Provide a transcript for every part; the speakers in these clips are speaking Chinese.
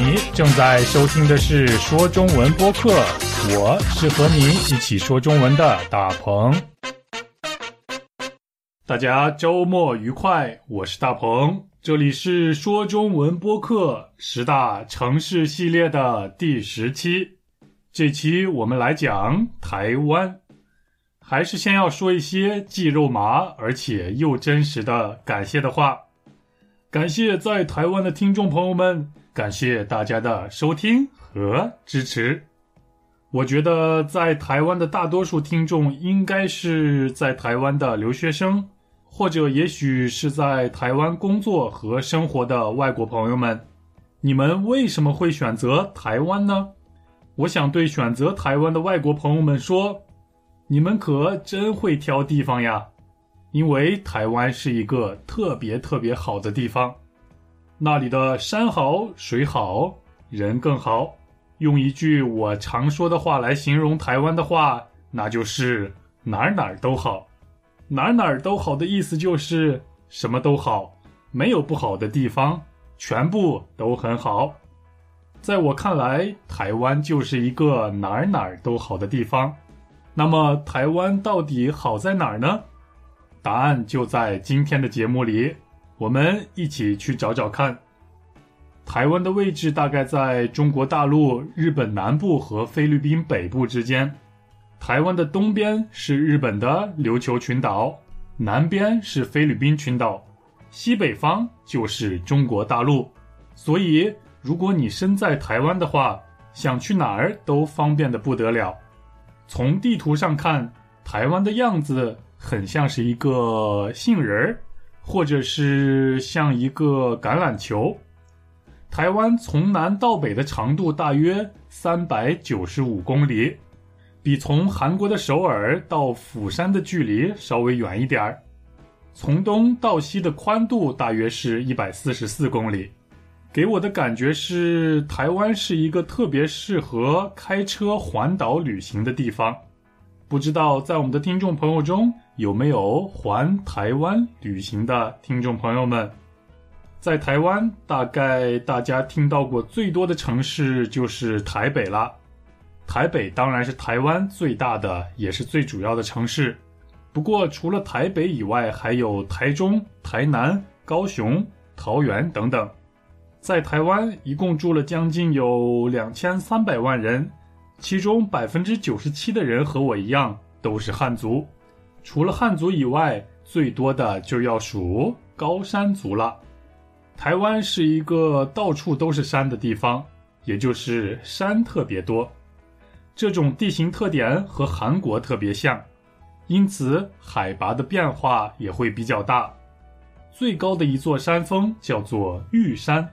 你正在收听的是说中文播客，我是和你一起说中文的大鹏。大家周末愉快，我是大鹏，这里是说中文播客十大城市系列的第十期。这期我们来讲台湾，还是先要说一些既肉麻而且又真实的感谢的话。感谢在台湾的听众朋友们，感谢大家的收听和支持。我觉得在台湾的大多数听众应该是在台湾的留学生，或者也许是在台湾工作和生活的外国朋友们。你们为什么会选择台湾呢？我想对选择台湾的外国朋友们说，你们可真会挑地方呀！因为台湾是一个特别特别好的地方，那里的山好水好人更好。用一句我常说的话来形容台湾的话，那就是哪儿哪儿都好。哪儿哪儿都好的意思就是什么都好，没有不好的地方，全部都很好。在我看来，台湾就是一个哪儿哪儿都好的地方。那么，台湾到底好在哪儿呢？答案就在今天的节目里，我们一起去找找看。台湾的位置大概在中国大陆、日本南部和菲律宾北部之间。台湾的东边是日本的琉球群岛，南边是菲律宾群岛，西北方就是中国大陆。所以，如果你身在台湾的话，想去哪儿都方便的不得了。从地图上看，台湾的样子。很像是一个杏仁儿，或者是像一个橄榄球。台湾从南到北的长度大约三百九十五公里，比从韩国的首尔到釜山的距离稍微远一点儿。从东到西的宽度大约是一百四十四公里，给我的感觉是台湾是一个特别适合开车环岛旅行的地方。不知道在我们的听众朋友中有没有环台湾旅行的听众朋友们？在台湾，大概大家听到过最多的城市就是台北了。台北当然是台湾最大的，也是最主要的城市。不过，除了台北以外，还有台中、台南、高雄、桃园等等。在台湾，一共住了将近有两千三百万人。其中百分之九十七的人和我一样都是汉族，除了汉族以外，最多的就要数高山族了。台湾是一个到处都是山的地方，也就是山特别多。这种地形特点和韩国特别像，因此海拔的变化也会比较大。最高的一座山峰叫做玉山，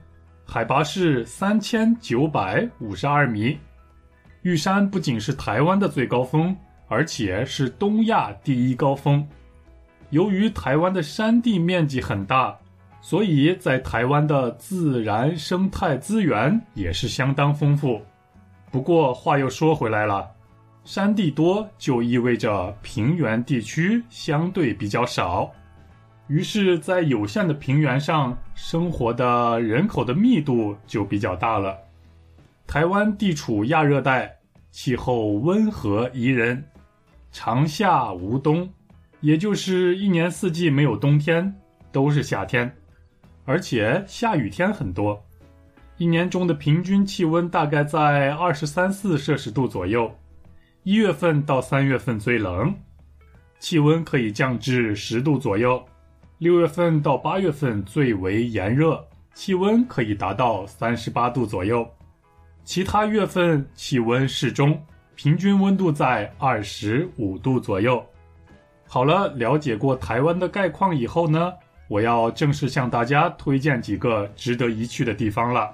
海拔是三千九百五十二米。玉山不仅是台湾的最高峰，而且是东亚第一高峰。由于台湾的山地面积很大，所以在台湾的自然生态资源也是相当丰富。不过话又说回来了，山地多就意味着平原地区相对比较少，于是，在有限的平原上生活的人口的密度就比较大了。台湾地处亚热带，气候温和宜人，长夏无冬，也就是一年四季没有冬天，都是夏天，而且下雨天很多。一年中的平均气温大概在二十三四摄氏度左右，一月份到三月份最冷，气温可以降至十度左右；六月份到八月份最为炎热，气温可以达到三十八度左右。其他月份气温适中，平均温度在二十五度左右。好了，了解过台湾的概况以后呢，我要正式向大家推荐几个值得一去的地方了。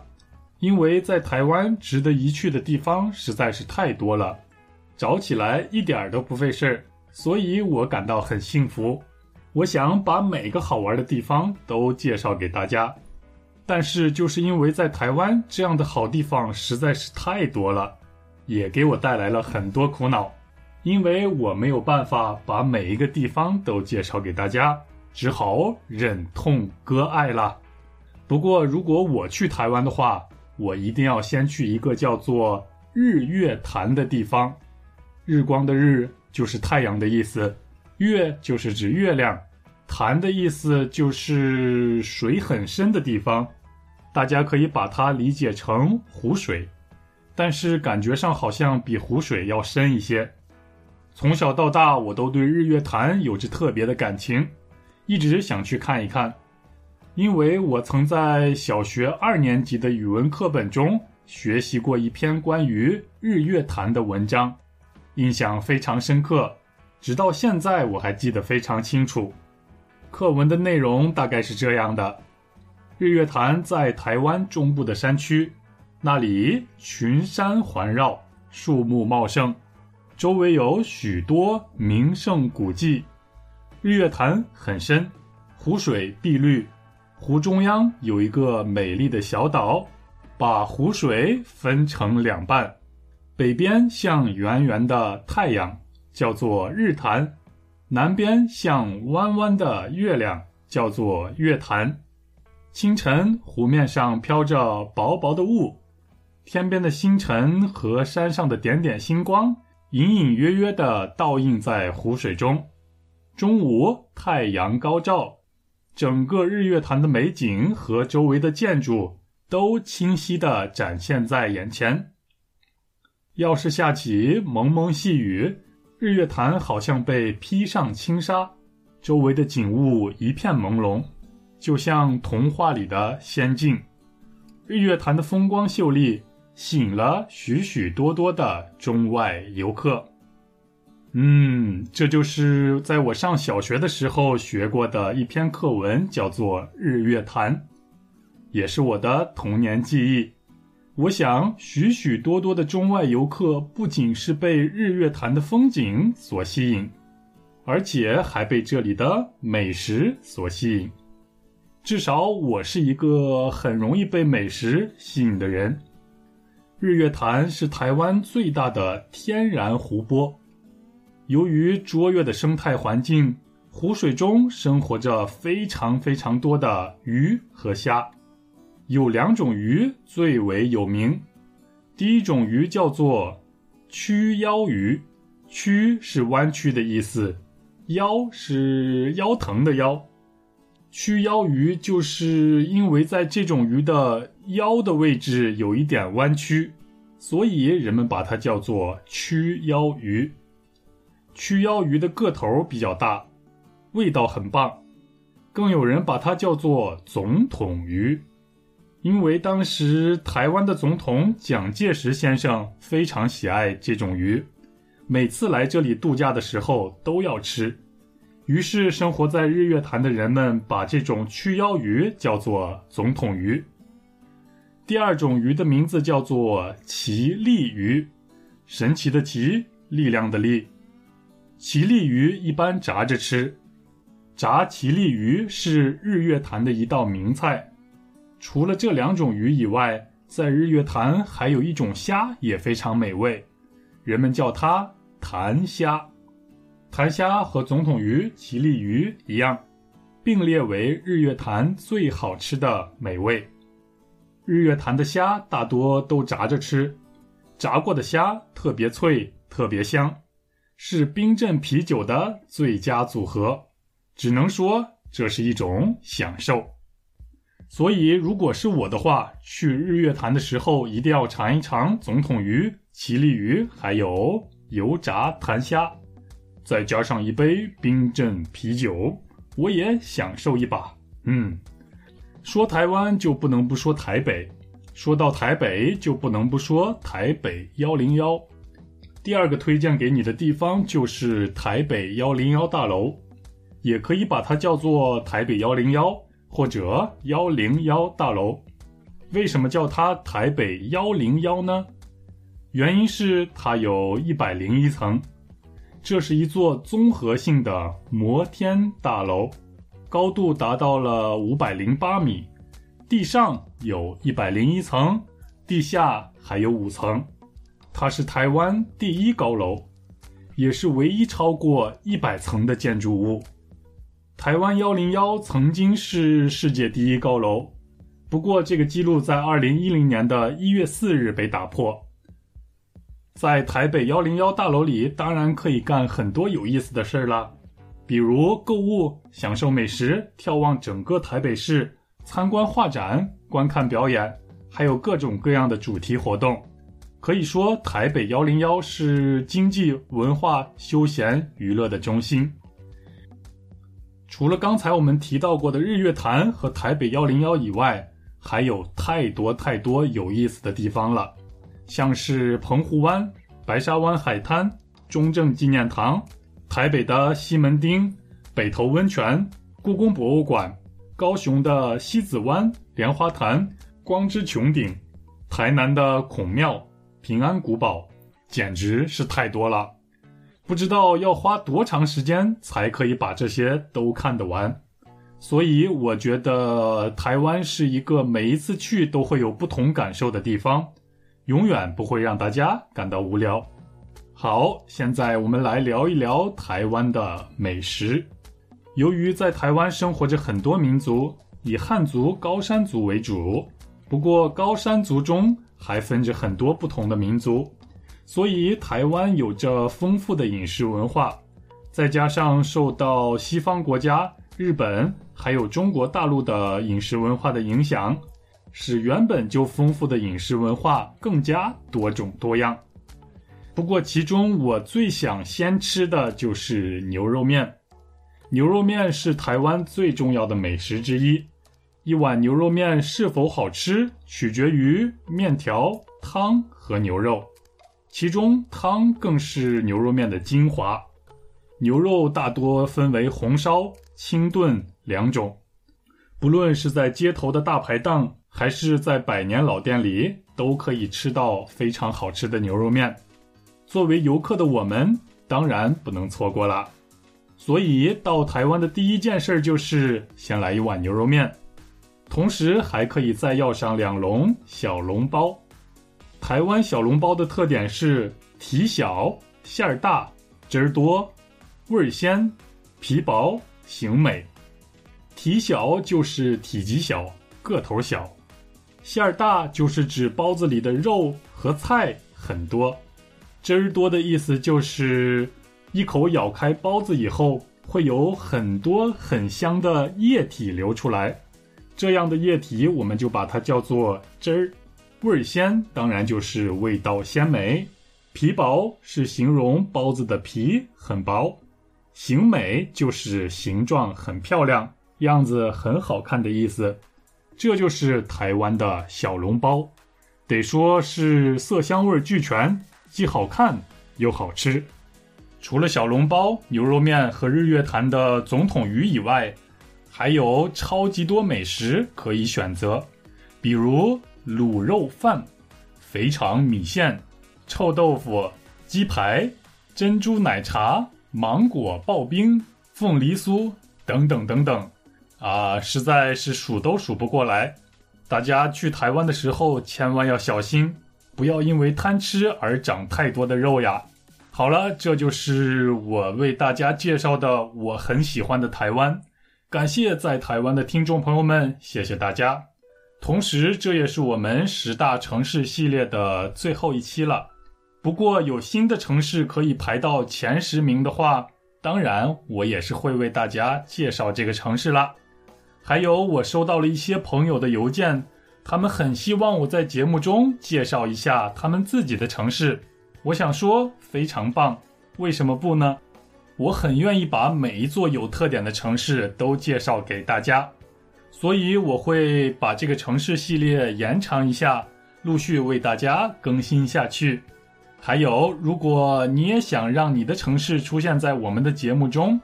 因为在台湾值得一去的地方实在是太多了，找起来一点儿都不费事儿，所以我感到很幸福。我想把每个好玩的地方都介绍给大家。但是，就是因为在台湾这样的好地方实在是太多了，也给我带来了很多苦恼，因为我没有办法把每一个地方都介绍给大家，只好忍痛割爱了。不过，如果我去台湾的话，我一定要先去一个叫做日月潭的地方。日光的日就是太阳的意思，月就是指月亮，潭的意思就是水很深的地方。大家可以把它理解成湖水，但是感觉上好像比湖水要深一些。从小到大，我都对日月潭有着特别的感情，一直想去看一看。因为我曾在小学二年级的语文课本中学习过一篇关于日月潭的文章，印象非常深刻，直到现在我还记得非常清楚。课文的内容大概是这样的：日月潭在台湾中部的山区，那里群山环绕，树木茂盛，周围有许多名胜古迹。日月潭很深，湖水碧绿。湖中央有一个美丽的小岛，把湖水分成两半，北边像圆圆的太阳，叫做日潭；南边像弯弯的月亮，叫做月潭。清晨，湖面上飘着薄薄的雾，天边的星辰和山上的点点星光隐隐约约地倒映在湖水中。中午，太阳高照。整个日月潭的美景和周围的建筑都清晰地展现在眼前。要是下起蒙蒙细雨，日月潭好像被披上轻纱，周围的景物一片朦胧，就像童话里的仙境。日月潭的风光秀丽，吸引了许许多多的中外游客。嗯，这就是在我上小学的时候学过的一篇课文，叫做《日月潭》，也是我的童年记忆。我想，许许多多的中外游客不仅是被日月潭的风景所吸引，而且还被这里的美食所吸引。至少我是一个很容易被美食吸引的人。日月潭是台湾最大的天然湖泊。由于卓越的生态环境，湖水中生活着非常非常多的鱼和虾。有两种鱼最为有名，第一种鱼叫做曲腰鱼，曲是弯曲的意思，腰是腰疼的腰。曲腰鱼就是因为在这种鱼的腰的位置有一点弯曲，所以人们把它叫做曲腰鱼。曲腰鱼的个头比较大，味道很棒，更有人把它叫做总统鱼，因为当时台湾的总统蒋介石先生非常喜爱这种鱼，每次来这里度假的时候都要吃，于是生活在日月潭的人们把这种曲腰鱼叫做总统鱼。第二种鱼的名字叫做奇力鱼，神奇的奇，力量的力。奇力鱼一般炸着吃，炸奇力鱼是日月潭的一道名菜。除了这两种鱼以外，在日月潭还有一种虾也非常美味，人们叫它潭虾。潭虾和总统鱼、奇力鱼一样，并列为日月潭最好吃的美味。日月潭的虾大多都炸着吃，炸过的虾特别脆，特别香。是冰镇啤酒的最佳组合，只能说这是一种享受。所以，如果是我的话，去日月潭的时候一定要尝一尝总统鱼、奇力鱼，还有油炸潭虾，再加上一杯冰镇啤酒，我也享受一把。嗯，说台湾就不能不说台北，说到台北就不能不说台北幺零幺。第二个推荐给你的地方就是台北幺零幺大楼，也可以把它叫做台北幺零幺或者幺零幺大楼。为什么叫它台北幺零幺呢？原因是它有一百零一层，这是一座综合性的摩天大楼，高度达到了五百零八米，地上有一百零一层，地下还有五层。它是台湾第一高楼，也是唯一超过一百层的建筑物。台湾幺零幺曾经是世界第一高楼，不过这个记录在二零一零年的一月四日被打破。在台北幺零幺大楼里，当然可以干很多有意思的事儿了，比如购物、享受美食、眺望整个台北市、参观画展、观看表演，还有各种各样的主题活动。可以说，台北幺零幺是经济、文化、休闲、娱乐的中心。除了刚才我们提到过的日月潭和台北幺零幺以外，还有太多太多有意思的地方了。像是澎湖湾、白沙湾海滩、中正纪念堂、台北的西门町、北投温泉、故宫博物馆、高雄的西子湾、莲花潭、光之穹顶、台南的孔庙、平安古堡，简直是太多了，不知道要花多长时间才可以把这些都看得完。所以我觉得台湾是一个每一次去都会有不同感受的地方。永远不会让大家感到无聊。好，现在我们来聊一聊台湾的美食。由于在台湾生活着很多民族，以汉族、高山族为主，不过高山族中还分着很多不同的民族，所以台湾有着丰富的饮食文化。再加上受到西方国家、日本还有中国大陆的饮食文化的影响。使原本就丰富的饮食文化更加多种多样。不过，其中我最想先吃的就是牛肉面。牛肉面是台湾最重要的美食之一。一碗牛肉面是否好吃，取决于面条、汤和牛肉，其中汤更是牛肉面的精华。牛肉大多分为红烧、清炖两种。不论是在街头的大排档，还是在百年老店里，都可以吃到非常好吃的牛肉面。作为游客的我们，当然不能错过了。所以到台湾的第一件事就是先来一碗牛肉面，同时还可以再要上两笼小笼包。台湾小笼包的特点是体小、馅儿大、汁儿多、味儿鲜、皮薄、形美。体小就是体积小、个头小。馅儿大就是指包子里的肉和菜很多，汁儿多的意思就是一口咬开包子以后会有很多很香的液体流出来，这样的液体我们就把它叫做汁儿。味儿鲜当然就是味道鲜美，皮薄是形容包子的皮很薄，形美就是形状很漂亮，样子很好看的意思。这就是台湾的小笼包，得说是色香味俱全，既好看又好吃。除了小笼包、牛肉面和日月潭的总统鱼以外，还有超级多美食可以选择，比如卤肉饭、肥肠米线、臭豆腐、鸡排、珍珠奶茶、芒果刨冰、凤梨酥等等等等。啊，实在是数都数不过来。大家去台湾的时候，千万要小心，不要因为贪吃而长太多的肉呀。好了，这就是我为大家介绍的我很喜欢的台湾。感谢在台湾的听众朋友们，谢谢大家。同时，这也是我们十大城市系列的最后一期了。不过，有新的城市可以排到前十名的话，当然我也是会为大家介绍这个城市啦。还有，我收到了一些朋友的邮件，他们很希望我在节目中介绍一下他们自己的城市。我想说，非常棒，为什么不呢？我很愿意把每一座有特点的城市都介绍给大家，所以我会把这个城市系列延长一下，陆续为大家更新下去。还有，如果你也想让你的城市出现在我们的节目中，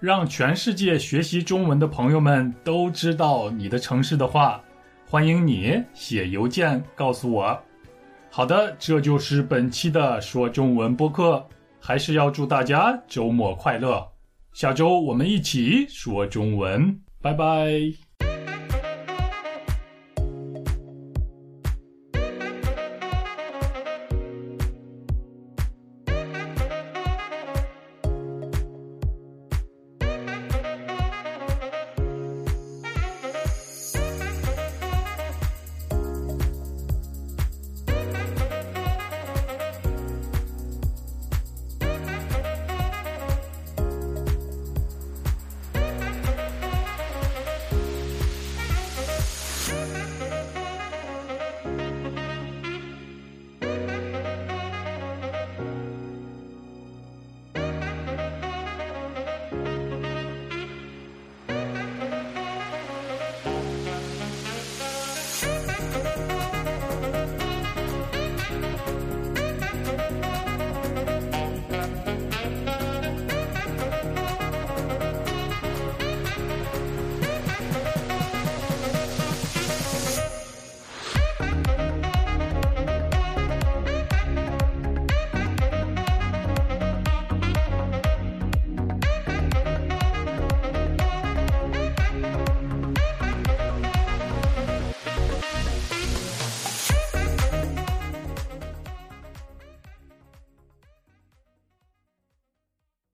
让全世界学习中文的朋友们都知道你的城市的话，欢迎你写邮件告诉我。好的，这就是本期的说中文播客，还是要祝大家周末快乐。下周我们一起说中文，拜拜。